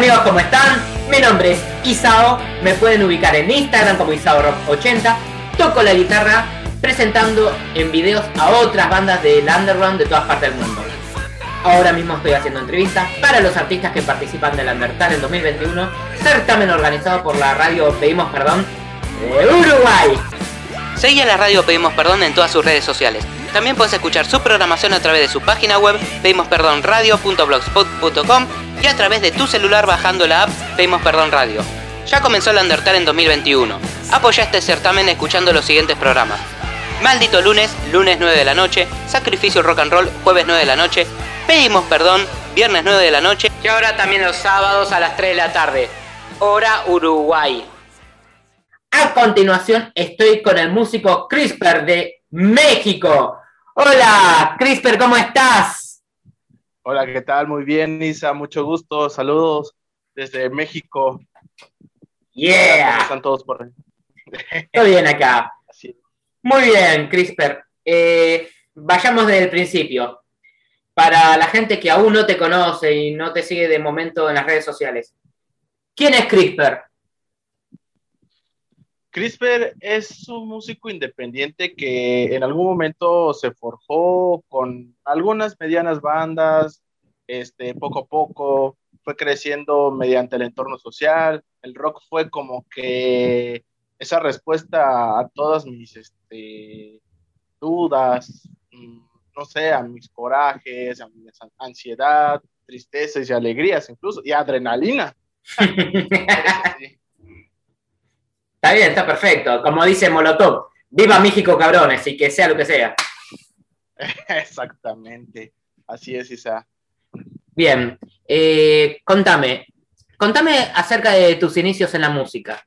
Amigos, ¿cómo están? Mi nombre es Isao, me pueden ubicar en Instagram como IsaoRock80. Toco la guitarra presentando en videos a otras bandas del underground de todas partes del mundo. Ahora mismo estoy haciendo entrevistas para los artistas que participan del Undertale en 2021, certamen organizado por la radio Pedimos Perdón de Uruguay. Seguí a la radio Pedimos Perdón en todas sus redes sociales. También puedes escuchar su programación a través de su página web pedimosperdonradio.blogspot.com y a través de tu celular bajando la app Pedimos Perdón Radio. Ya comenzó el Undertale en 2021. Apoya este certamen escuchando los siguientes programas. Maldito lunes, lunes 9 de la noche, Sacrificio Rock and Roll, jueves 9 de la noche, Pedimos Perdón, viernes 9 de la noche y ahora también los sábados a las 3 de la tarde. Hora Uruguay. A continuación estoy con el músico CRISPR de México. Hola, CRISPR, ¿cómo estás? Hola, ¿qué tal? Muy bien, Isa, mucho gusto. Saludos desde México. Yeah. ¿Cómo están todos por ahí? Estoy bien acá. Así. Muy bien, CRISPR. Eh, vayamos desde el principio. Para la gente que aún no te conoce y no te sigue de momento en las redes sociales, ¿quién es CRISPR? CRISPR es un músico independiente que en algún momento se forjó con algunas medianas bandas, este, poco a poco fue creciendo mediante el entorno social. El rock fue como que esa respuesta a todas mis este, dudas, mm, no sé, a mis corajes, a mi ansiedad, tristezas y alegrías incluso, y adrenalina. Sí. Está bien, está perfecto. Como dice Molotov, viva México, cabrones, y que sea lo que sea. Exactamente, así es, Isa. Bien, eh, contame, contame acerca de tus inicios en la música.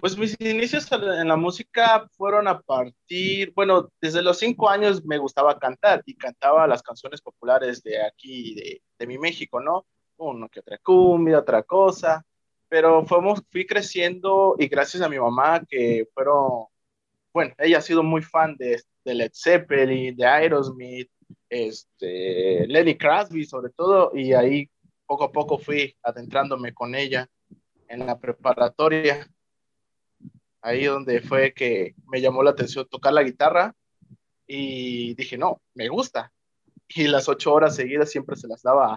Pues mis inicios en la música fueron a partir, bueno, desde los cinco años me gustaba cantar y cantaba las canciones populares de aquí, de, de mi México, ¿no? Uno que otra cumbia, otra cosa, pero fuimos, fui creciendo y gracias a mi mamá que fueron, bueno, ella ha sido muy fan de, de Led Zeppelin, de Aerosmith, este, Lenny Crosby sobre todo, y ahí poco a poco fui adentrándome con ella en la preparatoria. Ahí donde fue que me llamó la atención tocar la guitarra y dije, no, me gusta. Y las ocho horas seguidas siempre se las daba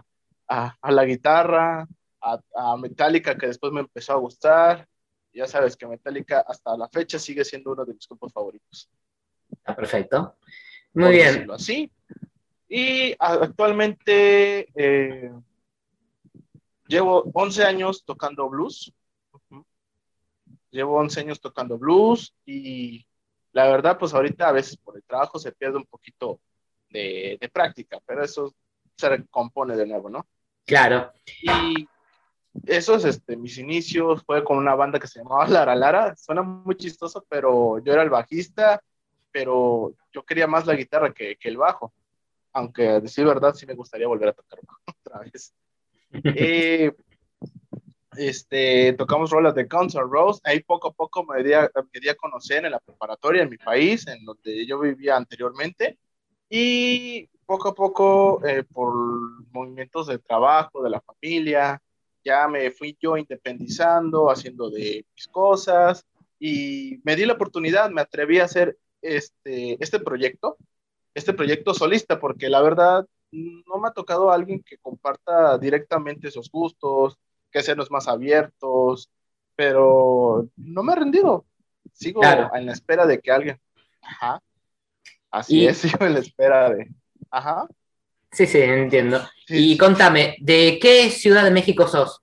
a, a, a la guitarra, a, a, Metallica, que después me empezó a gustar. Ya sabes que Metallica hasta la fecha sigue siendo uno de mis grupos favoritos. Está perfecto. Muy bien. Así. Y actualmente eh, llevo 11 años tocando blues. Llevo 11 años tocando blues y la verdad, pues ahorita a veces por el trabajo se pierde un poquito de, de práctica, pero eso se recompone de nuevo, ¿no? Claro. Y esos, este, mis inicios fue con una banda que se llamaba Lara Lara. Suena muy chistoso, pero yo era el bajista, pero yo quería más la guitarra que, que el bajo. Aunque a decir verdad, sí me gustaría volver a tocar otra vez. eh, este, tocamos rolas de Guns N' Roses. Ahí poco a poco me di a conocer en la preparatoria en mi país, en donde yo vivía anteriormente. Y poco a poco, eh, por movimientos de trabajo, de la familia, ya me fui yo independizando, haciendo de mis cosas y me di la oportunidad, me atreví a hacer este, este proyecto, este proyecto solista, porque la verdad no me ha tocado alguien que comparta directamente esos gustos, que seamos más abiertos, pero no me he rendido. Sigo claro. en la espera de que alguien. Ajá. Así y... es, sigo en la espera de. Ajá. Sí, sí, entiendo. Sí. Y contame, ¿de qué ciudad de México sos?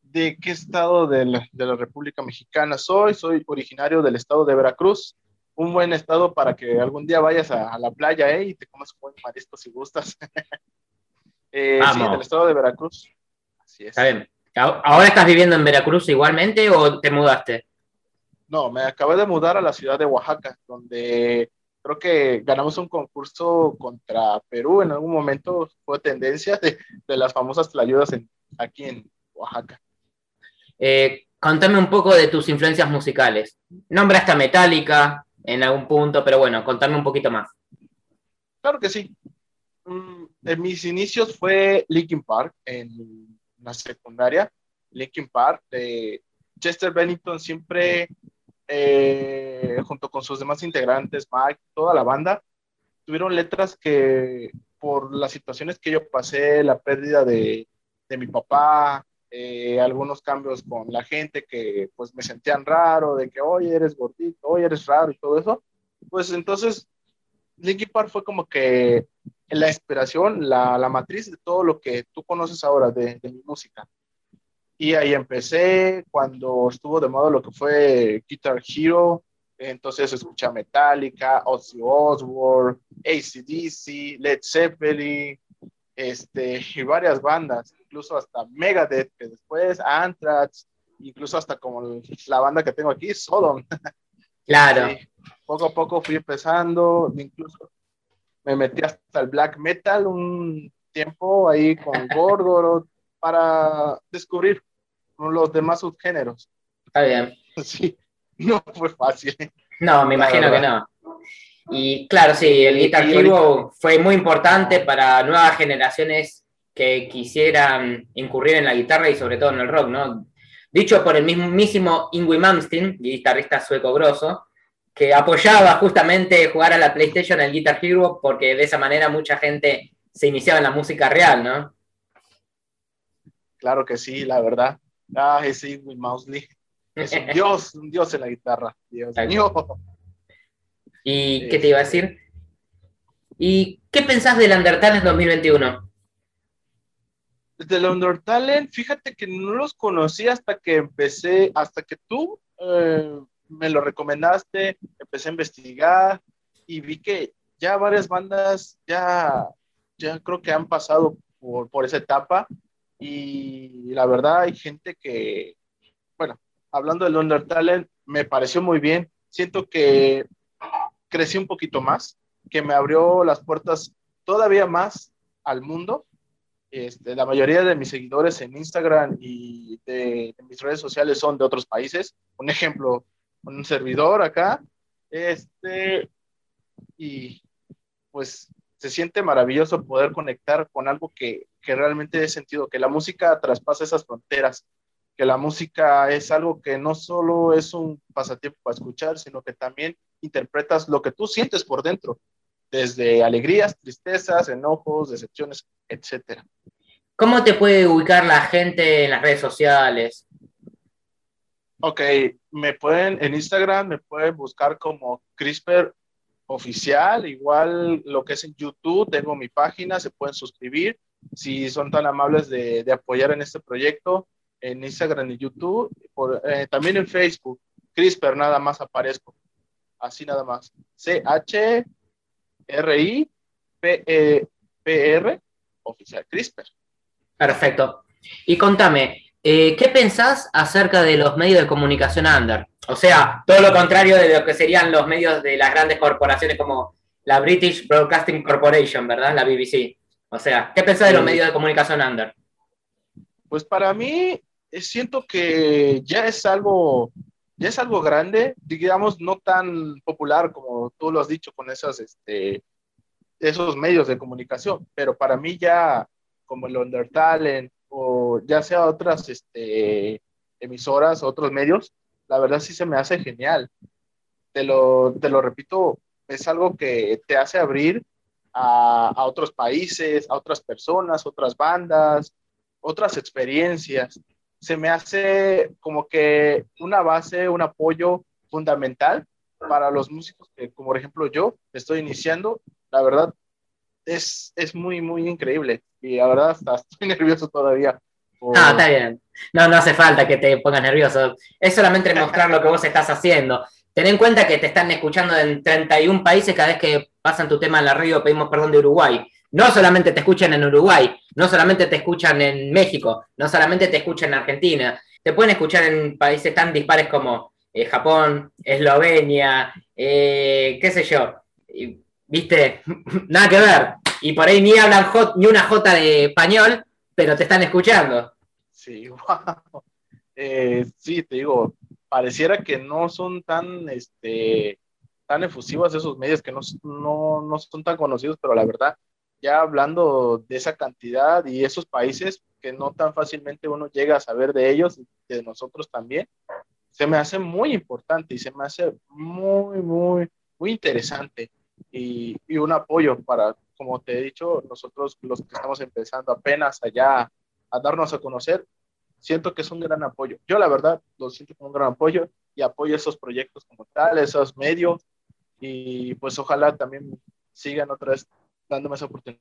¿De qué estado de la, de la, República Mexicana soy? Soy originario del estado de Veracruz. Un buen estado para que algún día vayas a, a la playa ¿eh? y te comas un buen marisco si gustas. eh, sí, del estado de Veracruz. Así es. Está bien. ¿Ahora estás viviendo en Veracruz igualmente o te mudaste? No, me acabé de mudar a la ciudad de Oaxaca, donde creo que ganamos un concurso contra Perú en algún momento, fue tendencia de, de las famosas tlayudas en, aquí en Oaxaca. Eh, contame un poco de tus influencias musicales. Nombraste a Metallica en algún punto, pero bueno, contame un poquito más. Claro que sí. Mm, en mis inicios fue Linkin Park en la secundaria. Linkin Park de Chester Bennington siempre, eh, junto con sus demás integrantes, Mike, toda la banda, tuvieron letras que por las situaciones que yo pasé, la pérdida de, de mi papá, eh, algunos cambios con la gente que pues me sentían raro, de que, oye, eres gordito, oye, eres raro y todo eso, pues entonces Linkin Park fue como que la inspiración, la, la matriz de todo lo que tú conoces ahora de, de, mi música. Y ahí empecé cuando estuvo de moda lo que fue Guitar Hero, entonces escuché Metallica, Ozzy Osbourne, ACDC, Led Zeppelin, este, y varias bandas, incluso hasta Megadeth, que después Anthrax, incluso hasta como la banda que tengo aquí, Sodom. Claro. Poco a poco fui empezando, incluso me metí hasta el black metal un tiempo ahí con Gorgoroth para descubrir los demás subgéneros. Está bien. Sí, no fue fácil. No, me imagino que no. Y claro, sí, el Guitar Hero fue muy importante para nuevas generaciones que quisieran incurrir en la guitarra y sobre todo en el rock, ¿no? Dicho por el mismísimo Ingui Malmsteen, guitarrista sueco grosso, que apoyaba justamente jugar a la PlayStation el Guitar Hero porque de esa manera mucha gente se iniciaba en la música real, ¿no? Claro que sí, la verdad. Ah, ese Ingui Malmsteen es un dios, un dios en la guitarra. Dios mío. ¿Y qué te iba a decir? ¿Y qué pensás del Undertale en 2021? Del Undertale, fíjate que no los conocí hasta que empecé, hasta que tú eh, me lo recomendaste, empecé a investigar y vi que ya varias bandas ya, ya creo que han pasado por, por esa etapa y la verdad hay gente que, bueno, hablando del Undertale, me pareció muy bien. Siento que crecí un poquito más, que me abrió las puertas todavía más al mundo. Este, la mayoría de mis seguidores en Instagram y de, de, mis redes sociales son de otros países. Un ejemplo, un servidor acá. Este, y pues se siente maravilloso poder conectar con algo que, que realmente he sentido, que la música traspasa esas fronteras, que la música es algo que no solo es un pasatiempo para escuchar, sino que también interpretas lo que tú sientes por dentro, desde alegrías, tristezas, enojos, decepciones, etcétera. ¿Cómo te puede ubicar la gente en las redes sociales? Ok, me pueden en Instagram, me pueden buscar como CRISPR oficial, igual lo que es en YouTube, tengo mi página, se pueden suscribir. Si son tan amables de, apoyar en este proyecto, en Instagram y YouTube, por, eh, también en Facebook, CRISPR, nada más aparezco, así nada más. C-H-R-I-P-R, oficial, CRISPR. Perfecto. Y contame, eh, ¿qué pensás acerca de los medios de comunicación under? O sea, todo lo contrario de lo que serían los medios de las grandes corporaciones como la British Broadcasting Corporation, ¿verdad? La BBC. O sea, ¿qué pensás de los medios de comunicación under? Pues para mí, siento que ya es algo, ya es algo grande, digamos, no tan popular como tú lo has dicho con esas, este, esos medios de comunicación, pero para mí ya como el Undertalent o ya sea otras este, emisoras, otros medios, la verdad sí se me hace genial. Te lo, te lo repito, es algo que te hace abrir a, a otros países, a otras personas, otras bandas, otras experiencias se me hace como que una base, un apoyo fundamental para los músicos que, como por ejemplo yo, estoy iniciando. La verdad, es, es muy, muy increíble. Y la verdad, hasta estoy nervioso todavía. Por... No, está bien. No, no hace falta que te pongas nervioso. Es solamente mostrar lo que vos estás haciendo. Ten en cuenta que te están escuchando en 31 países cada vez que pasan tu tema en la radio, pedimos perdón de Uruguay. No solamente te escuchan en Uruguay, no solamente te escuchan en México, no solamente te escuchan en Argentina, te pueden escuchar en países tan dispares como eh, Japón, Eslovenia, eh, qué sé yo. Viste, nada que ver. Y por ahí ni hablan ni una J de español, pero te están escuchando. Sí, wow. Eh, sí, te digo, pareciera que no son tan, este, tan efusivas esos medios, que no, no, no son tan conocidos, pero la verdad ya hablando de esa cantidad y esos países que no tan fácilmente uno llega a saber de ellos, de nosotros también, se me hace muy importante y se me hace muy, muy, muy interesante y, y un apoyo para, como te he dicho, nosotros los que estamos empezando apenas allá a darnos a conocer, siento que es un gran apoyo. Yo la verdad lo siento como un gran apoyo y apoyo esos proyectos como tal, esos medios y pues ojalá también sigan otra vez dándome esa oportunidad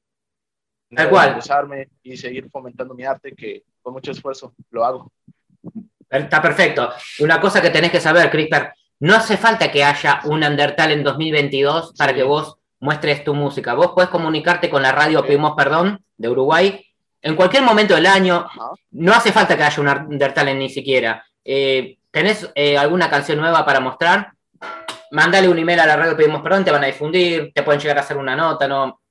Tal cual. de y seguir fomentando mi arte que con mucho esfuerzo lo hago. Está perfecto. Una cosa que tenés que saber, CRISPR, no hace falta que haya un Undertale en 2022 para Sí. que vos muestres tu música. Vos podés comunicarte con la radio Sí. Pedimos Perdón de Uruguay en cualquier momento del año. Ajá. No hace falta que haya un Undertale ni siquiera. Eh, ¿Tenés eh, alguna canción nueva para mostrar? Mándale un email a la radio Pedimos Perdón, te van a difundir, te pueden llegar a hacer una nota, ¿no?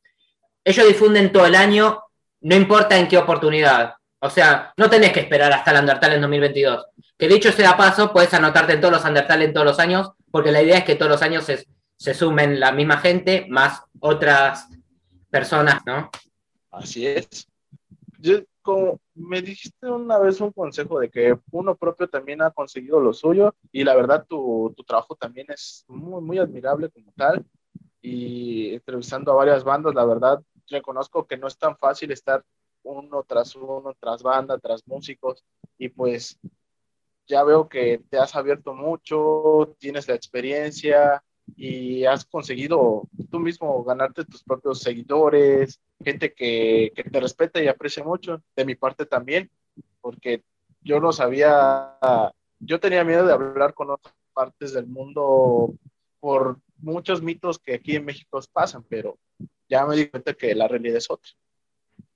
Ellos difunden todo el año, no importa en qué oportunidad. O sea, no tenés que esperar hasta el Undertale en 2022. Que dicho sea paso, puedes anotarte en todos los Undertale en todos los años, porque la idea es que todos los años se, se sumen la misma gente más otras personas, ¿no? Así es. Yo, como me dijiste una vez un consejo de que uno propio también ha conseguido lo suyo y la verdad tu, tu trabajo también es muy, muy admirable como tal y entrevistando a varias bandas, la verdad reconozco que no es tan fácil estar uno tras uno, tras banda, tras músicos y pues ya veo que te has abierto mucho, tienes la experiencia y has conseguido tú mismo ganarte tus propios seguidores, gente que, que te respeta y aprecia mucho, de mi parte también, porque yo no sabía, yo tenía miedo de hablar con otras partes del mundo por muchos mitos que aquí en México pasan, pero ya me di cuenta que la realidad es otra.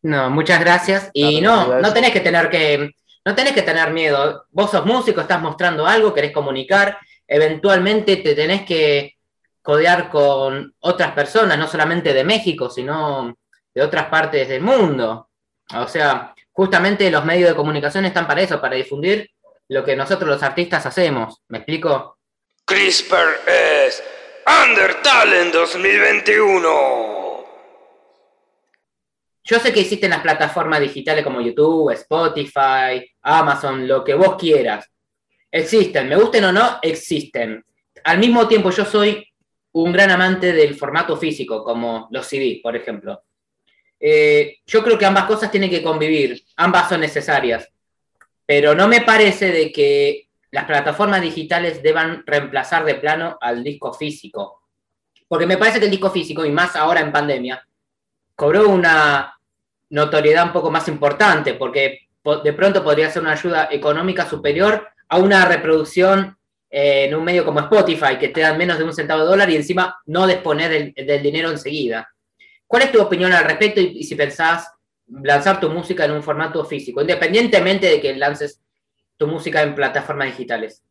No, muchas gracias. Y no, no tenés que tener que, no tenés que tener miedo. Vos sos músico, estás mostrando algo, querés comunicar, eventualmente te tenés que codear con otras personas, no solamente de México, sino de otras partes del mundo. O sea, justamente los medios de comunicación están para eso, para difundir lo que nosotros los artistas hacemos. ¿Me explico? CRISPR es Undertale en 2021. Yo sé que existen las plataformas digitales como YouTube, Spotify, Amazon, lo que vos quieras. Existen, me gusten o no, existen. Al mismo tiempo, yo soy un gran amante del formato físico, como los CD, por ejemplo. Eh, yo creo que ambas cosas tienen que convivir, ambas son necesarias, pero no me parece de que las plataformas digitales deban reemplazar de plano al disco físico. Porque me parece que el disco físico, y más ahora en pandemia, cobró una notoriedad un poco más importante, porque po- de pronto podría ser una ayuda económica superior a una reproducción eh, en un medio como Spotify, que te dan menos de un centavo de dólar y encima no disponer del, del dinero enseguida. ¿Cuál es tu opinión al respecto y, si pensás lanzar tu música en un formato físico, independientemente de que lances tu música en plataformas digitales?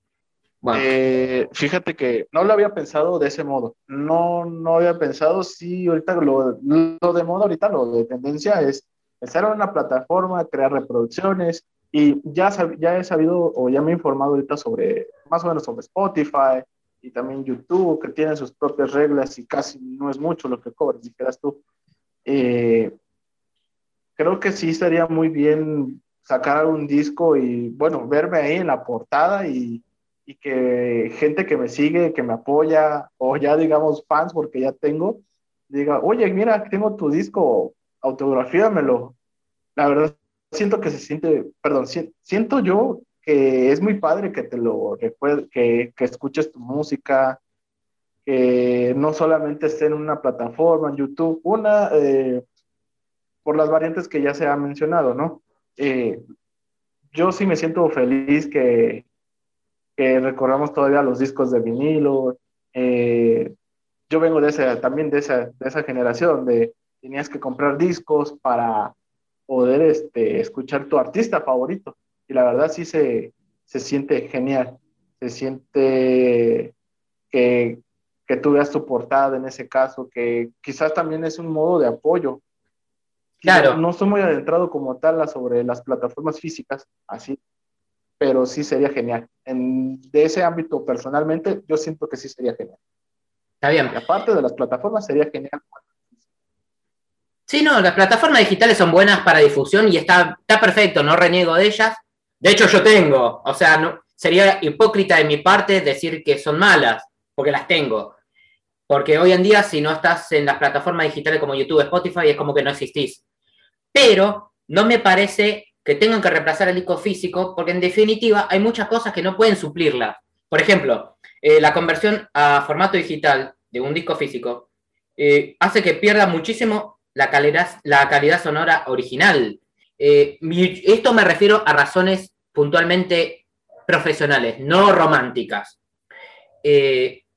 Bueno, Eh, fíjate que no lo había pensado de ese modo. No, no había pensado si ahorita lo, lo de moda, ahorita lo de tendencia es estar en una plataforma, crear reproducciones y ya, ya he sabido o ya me he informado ahorita sobre, más o menos sobre Spotify y también YouTube, que tienen sus propias reglas y casi no es mucho lo que cobras, dijeras tú. Eh, creo que sí sería muy bien sacar algún disco y, bueno, verme ahí en la portada y, y que gente que me sigue, que me apoya, o ya digamos fans, porque ya tengo, diga, oye, mira, tengo tu disco, autografíamelo. La verdad, siento que se siente, perdón, si- siento yo que es muy padre que te lo recuerde, que, que escuches tu música, que no solamente esté en una plataforma, en YouTube, una, eh, por las variantes que ya se ha mencionado, ¿no? Eh, yo sí me siento feliz que, que recordamos todavía los discos de vinilo. eh, yo vengo de esa, también de esa, de esa generación de tenías que comprar discos para poder este, escuchar tu artista favorito. Y la verdad sí se, se siente genial. Se siente que, que tú veas tu portada en ese caso, que quizás también es un modo de apoyo. Claro. No, estoy muy adentrado como tal sobre las plataformas físicas, así, pero sí sería genial. En, de ese ámbito, personalmente, yo siento que sí sería genial. está bien. Y aparte de las plataformas, sería genial. Sí, no, las plataformas digitales son buenas para difusión y está, perfecto, no reniego de ellas. De hecho, yo tengo, o sea, sería hipócrita de mi parte decir que son malas, porque las tengo. Porque hoy en día, si no estás en las plataformas digitales como YouTube, Spotify, es como que no existís. Pero no me parece que tengan que reemplazar el disco físico, porque en definitiva hay muchas cosas que no pueden suplirla. Por ejemplo, eh, la conversión a formato digital de un disco físico eh, hace que pierda muchísimo la calidad, la calidad sonora original. Eh, esto me refiero a razones puntualmente profesionales, no románticas.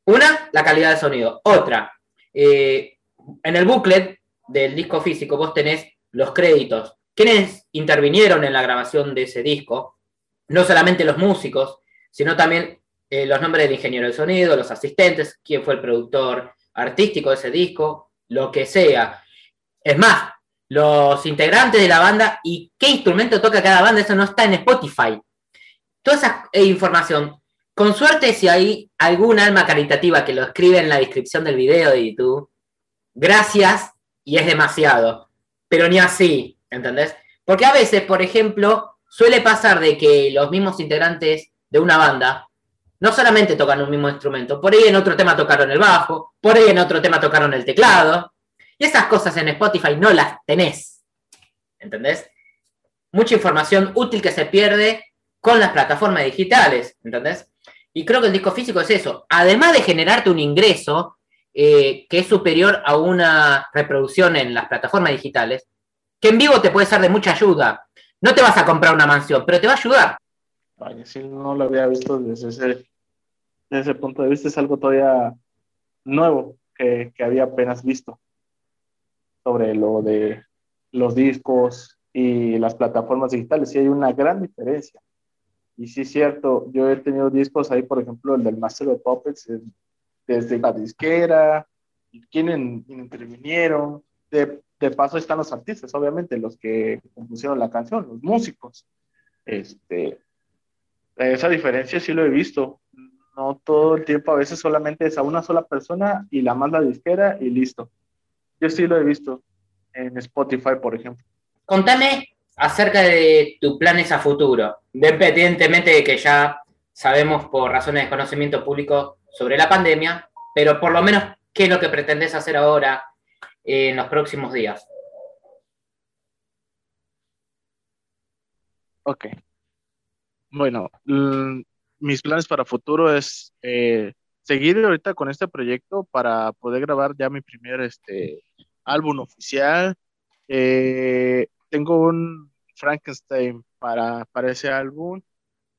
una, la calidad de sonido. Otra, en el booklet del disco físico vos tenés los créditos quienes intervinieron en la grabación de ese disco, no solamente los músicos, sino también eh, los nombres del ingeniero de sonido, los asistentes, quién fue el productor artístico de ese disco, lo que sea. Es más, los integrantes de la banda y qué instrumento toca cada banda, eso no está en Spotify. Toda esa eh, información, con suerte si hay algún alma caritativa que lo escribe en la descripción del video de YouTube, gracias y es demasiado, pero ni así. ¿entendés? Porque a veces, por ejemplo, suele pasar de que los mismos integrantes de una banda no solamente tocan un mismo instrumento, por ahí en otro tema tocaron el bajo, por ahí en otro tema tocaron el teclado, y esas cosas en Spotify no las tenés, ¿entendés? Mucha información útil que se pierde con las plataformas digitales, ¿entendés? Y creo que el disco físico es eso. Además de generarte un ingreso eh, que es superior a una reproducción en las plataformas digitales, que en vivo te puede ser de mucha ayuda. No te vas a comprar una mansión, pero te va a ayudar. Ay, sí, no lo había visto desde ese, desde ese punto de vista. Es algo todavía nuevo que, que había apenas visto sobre lo de los discos y las plataformas digitales. Sí hay una gran diferencia. Y sí es cierto, yo he tenido discos ahí, por ejemplo, el del Master of Puppets, desde la disquera, quién intervinieron, de de paso están los artistas, obviamente, los que compusieron la canción, los músicos. Este, esa diferencia sí lo he visto. No todo el tiempo, a veces solamente es a una sola persona y la más la disquera y listo. Yo sí lo he visto en Spotify, por ejemplo. Contame acerca de tus planes a futuro, independientemente de que ya sabemos por razones de conocimiento público sobre la pandemia, pero por lo menos, ¿qué es lo que pretendes hacer ahora? en los próximos días. Ok. Bueno, mis planes para futuro es eh, seguir ahorita con este proyecto para poder grabar ya mi primer este, álbum oficial. Eh, tengo un Frankenstein para, para ese álbum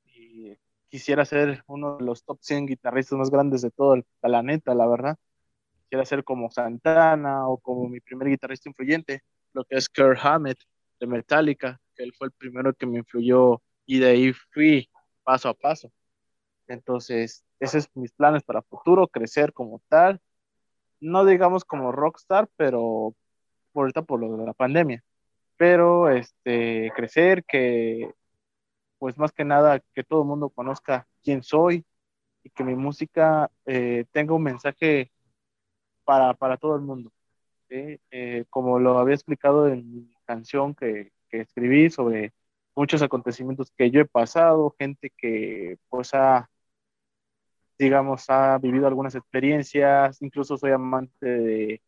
y quisiera ser uno de los top 100 guitarristas más grandes de todo el planeta, la verdad quisiera ser como Santana o como mi primer guitarrista influyente, lo que es Kirk Hammett de Metallica, que él fue el primero que me influyó y de ahí fui paso a paso. Entonces, esos son mis planes para futuro, crecer como tal, no digamos como rockstar, pero por por lo de la pandemia, pero este, crecer, que pues más que nada que todo el mundo conozca quién soy y que mi música eh, tenga un mensaje para, para todo el mundo. Eh, como lo había explicado en mi canción que, que, escribí sobre muchos acontecimientos que yo he pasado, gente que pues ha, digamos, ha vivido algunas experiencias, incluso soy amante de,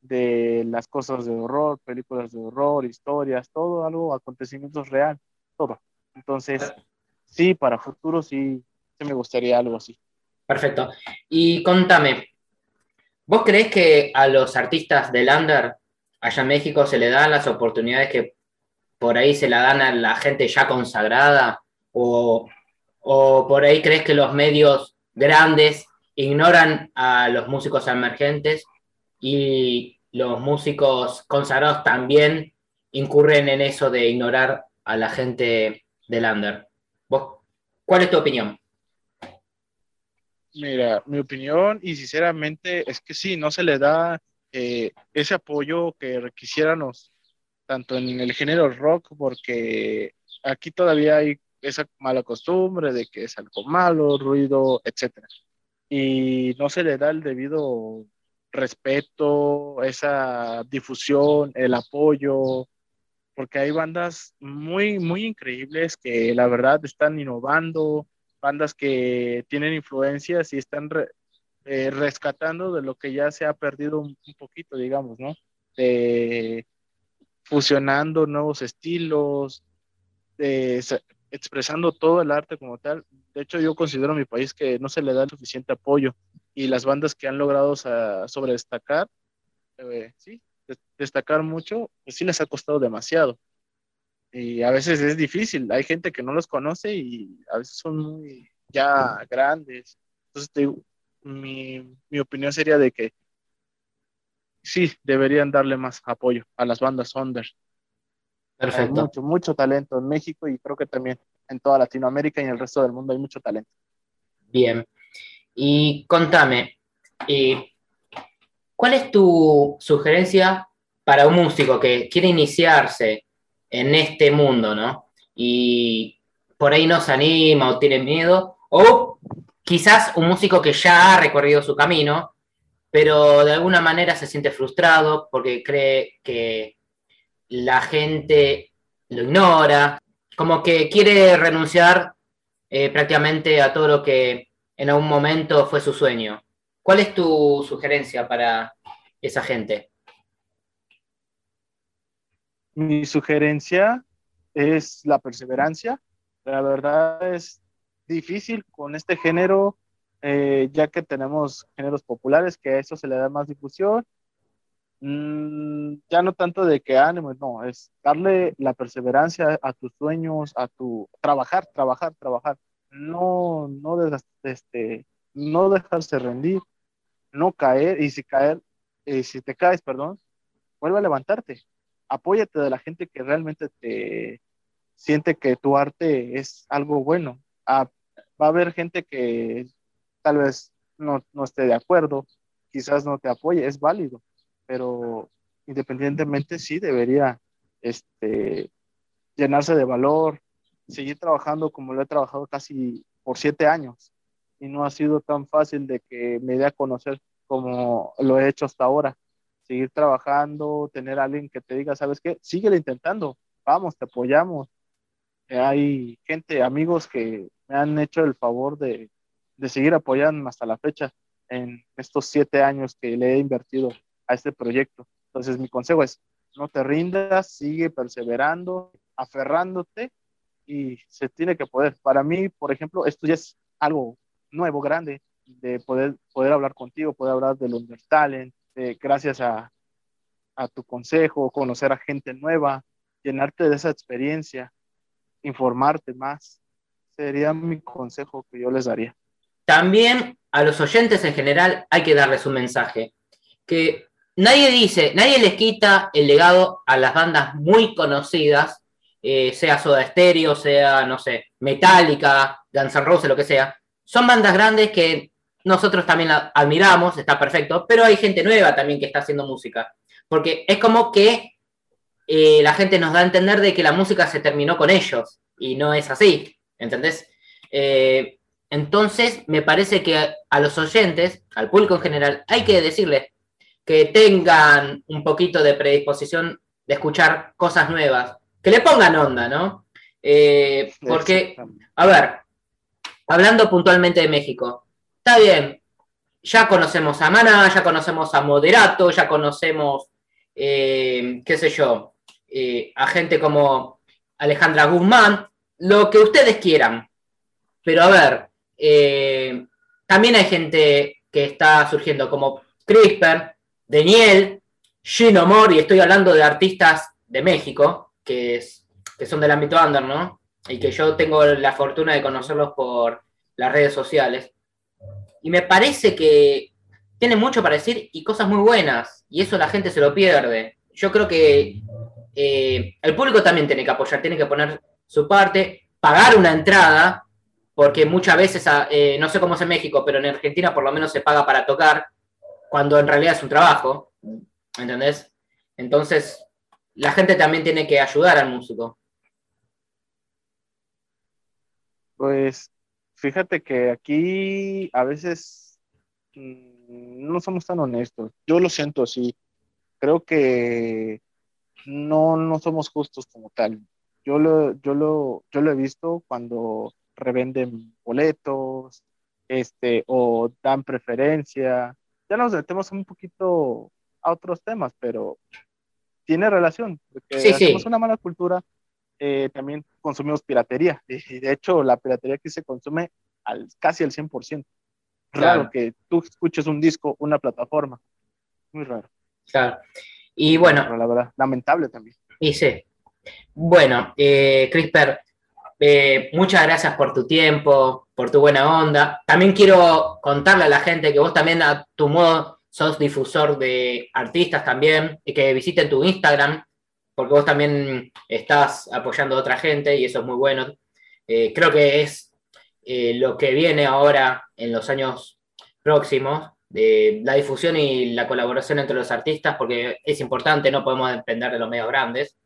de las cosas de horror, películas de horror, historias, todo, algo, acontecimientos real, todo. Entonces, sí, para futuro sí, me gustaría algo así. Perfecto. Y contame, ¿Vos crees que a los artistas del under allá en México se le dan las oportunidades que por ahí se la dan a la gente ya consagrada? ¿O, por ahí crees que los medios grandes ignoran a los músicos emergentes y los músicos consagrados también incurren en eso de ignorar a la gente del under? ¿Vos, ¿Cuál es tu opinión? Mira, mi opinión y sinceramente es que sí, no se le da eh, ese apoyo que requisiéramos tanto en el género rock, porque aquí todavía hay esa mala costumbre de que es algo malo, ruido, etc. Y no se le da el debido respeto, esa difusión, el apoyo, porque hay bandas muy, muy increíbles que la verdad están innovando, bandas que tienen influencias y están eh, rescatando de lo que ya se ha perdido un, poquito, digamos, ¿no? fusionando nuevos estilos, expresando todo el arte como tal. De hecho, yo considero a mi país que no se le da el suficiente apoyo y las bandas que han logrado sobre destacar, eh, destacar mucho, pues sí les ha costado demasiado. Y a veces es difícil, hay gente que no los conoce y a veces son muy ya grandes. Entonces, mi, mi opinión sería de que sí, deberían darle más apoyo a las bandas under. Perfecto. Hay mucho, mucho talento en México y creo que también en toda Latinoamérica y en el resto del mundo hay mucho talento. Bien. Y contame, eh, ¿cuál es tu sugerencia para un músico que quiere iniciarse en este mundo, ¿no? Y por ahí no se anima o tiene miedo, o quizás un músico que ya ha recorrido su camino, pero de alguna manera se siente frustrado porque cree que la gente lo ignora, como que quiere renunciar eh, prácticamente a todo lo que en algún momento fue su sueño. ¿Cuál es tu sugerencia para esa gente? Mi sugerencia es la perseverancia. La verdad es difícil con este género, eh, ya que tenemos géneros populares que a eso se le da más difusión. Mm, ya no tanto de que ánimo, no, es darle la perseverancia a tus sueños, a tu trabajar, trabajar, trabajar. No, no, este, no dejarse rendir, no caer, y si caer, eh, si te caes, perdón, vuelve a levantarte, apóyate de la gente que realmente te siente que tu arte es algo bueno. Ah, va a haber gente que tal vez no, no esté de acuerdo, quizás no te apoye, es válido, pero independientemente sí debería este, llenarse de valor, seguir trabajando como lo he trabajado casi por siete años y no ha sido tan fácil de que me dé a conocer como lo he hecho hasta ahora. Seguir trabajando, tener alguien que te diga, ¿sabes qué? Síguelo intentando, vamos, te apoyamos. Hay gente, amigos que me han hecho el favor de, de seguir apoyando hasta la fecha en estos siete años que le he invertido a este proyecto. Entonces mi consejo es, no te rindas, sigue perseverando, aferrándote y se tiene que poder. Para mí, por ejemplo, esto ya es algo nuevo, grande, de poder, poder hablar contigo, poder hablar del Undertalent, de, gracias a, a tu consejo, conocer a gente nueva, llenarte de esa experiencia, informarte más. Sería mi consejo que yo les daría. También a los oyentes en general hay que darles un mensaje, que nadie dice, nadie les quita el legado a las bandas muy conocidas eh, sea Soda Stereo, sea, no sé, Metallica, Guns N' Roses, lo que sea, son bandas grandes que nosotros también admiramos, está perfecto, pero hay gente nueva también que está haciendo música. Porque es como que eh, la gente nos da a entender de que la música se terminó con ellos, y no es así, ¿entendés? Eh, entonces, me parece que a, los oyentes, al público en general, hay que decirles que tengan un poquito de predisposición de escuchar cosas nuevas, que le pongan onda, ¿no? Eh, porque, a ver, hablando puntualmente de México, está bien, ya conocemos a Mana, ya conocemos a Moderato, ya conocemos, eh, qué sé yo, eh, a gente como Alejandra Guzmán, lo que ustedes quieran. Pero a ver, también hay gente que está surgiendo como CRISPR, Daniel, Gino Mori, estoy hablando de artistas de México, que son del ámbito under, ¿no? Y que yo tengo la fortuna de conocerlos por las redes sociales. Y me parece que tienen mucho para decir y cosas muy buenas, y eso la gente se lo pierde. Yo creo que eh, el público también tiene que apoyar, tiene que poner su parte, pagar una entrada, porque muchas veces, ah, eh, no sé cómo es en México, pero en Argentina por lo menos se paga para tocar, cuando en realidad es un trabajo, ¿entendés? Entonces, la gente también tiene que ayudar al músico. Pues fíjate que aquí a veces mm, no somos tan honestos. Yo lo siento así. Creo que no, no somos justos como tal. Yo lo, yo lo, yo lo he visto cuando revenden boletos, este, o dan preferencia. Ya nos metemos un poquito a otros temas, pero tiene relación, porque Sí, una mala cultura, eh, también consumimos piratería, y de hecho la piratería aquí se consume al, casi al 100%. Raro Claro. que tú escuches un disco, una plataforma, muy raro, Claro. Y bueno, pero la verdad, lamentable también. Y sí. Bueno, eh, Crisper, eh, muchas gracias por tu tiempo, por tu buena onda. También quiero contarle a la gente que vos también a tu modo sos difusor de artistas también y que visiten tu Instagram, porque vos también estás apoyando a otra gente y eso es muy bueno. Eh, creo que es eh, lo que viene ahora en los años próximos, de la difusión y la colaboración entre los artistas, porque es importante, no podemos depender de los medios grandes,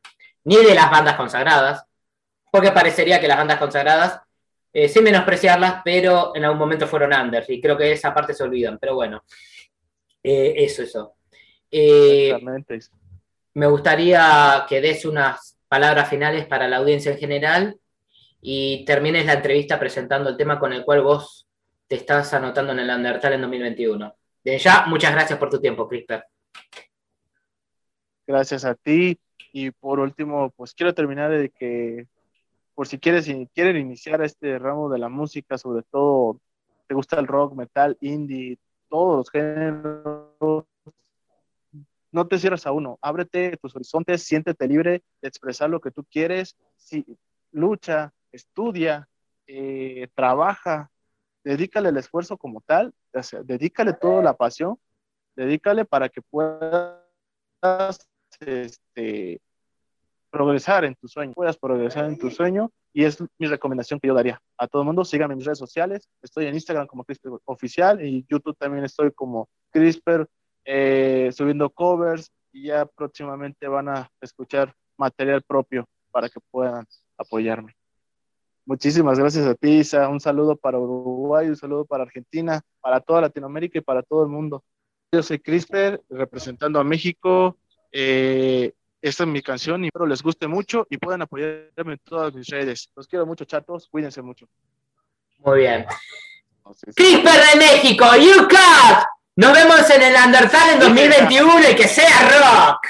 ni de las bandas consagradas, porque parecería que las bandas consagradas, eh, sin menospreciarlas, pero en algún momento fueron unders, y creo que esa parte se olvidan, pero bueno, eh, eso, eso. Eh, Exactamente. me gustaría que des unas palabras finales para la audiencia en general y termines la entrevista presentando el tema con el cual vos te estás anotando en el Undertale en 2021. De ya, muchas gracias por tu tiempo, Crisper. Gracias a ti. Y por último, pues quiero terminar de que, por si quieres, si quieren iniciar este ramo de la música, sobre todo, te gusta el rock, metal, indie, todos los géneros, no te cierres a uno, ábrete tus horizontes, siéntete libre de expresar lo que tú quieres, sí, lucha, estudia, eh, trabaja, dedícale el esfuerzo como tal, dedícale toda la pasión, dedícale para que puedas este, progresar en tu sueño, puedas progresar en tu sueño y es mi recomendación que yo daría a todo el mundo. Síganme en mis redes sociales, estoy en Instagram como CRISPR Oficial y YouTube también estoy como CRISPR eh, subiendo covers y ya próximamente van a escuchar material propio para que puedan apoyarme. Muchísimas gracias a ti, Isa. Un saludo para Uruguay, un saludo para Argentina, para toda Latinoamérica y para todo el mundo. Yo soy CRISPR, representando a México. Eh, esta es mi canción y espero les guste mucho y puedan apoyarme en todas mis redes. Los quiero mucho, chatos. Cuídense mucho. Muy bien. Crisper de México, UCAT. Nos vemos en el Undertale en 2021 y que sea rock.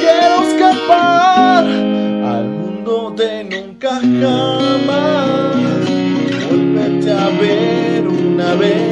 Quiero escapar al mundo de nunca jamás. Volverte a ver una vez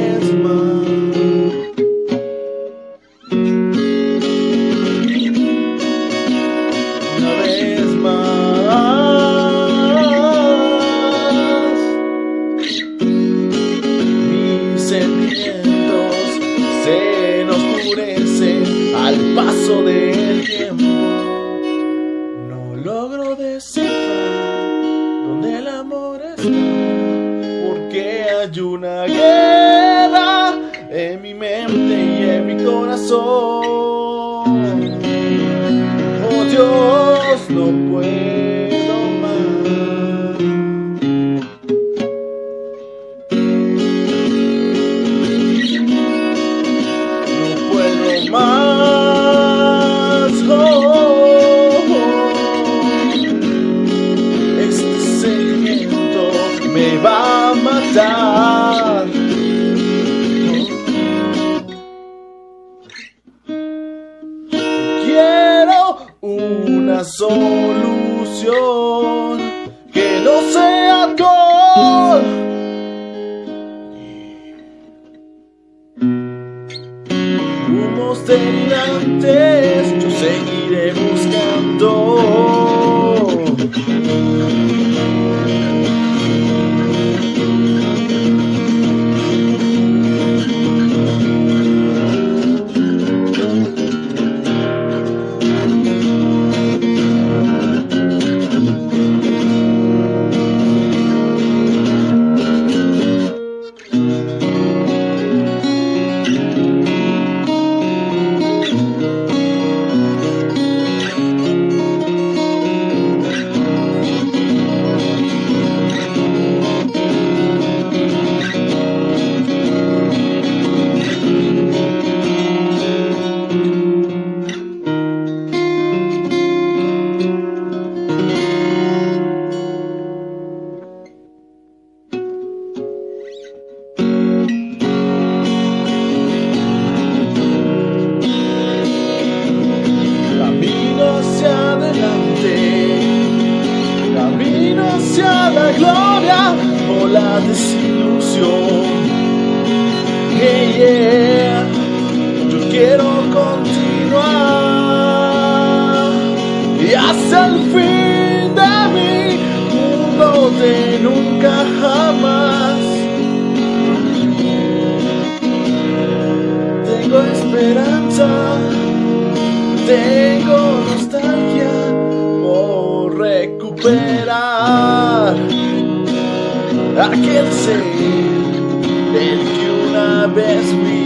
una vez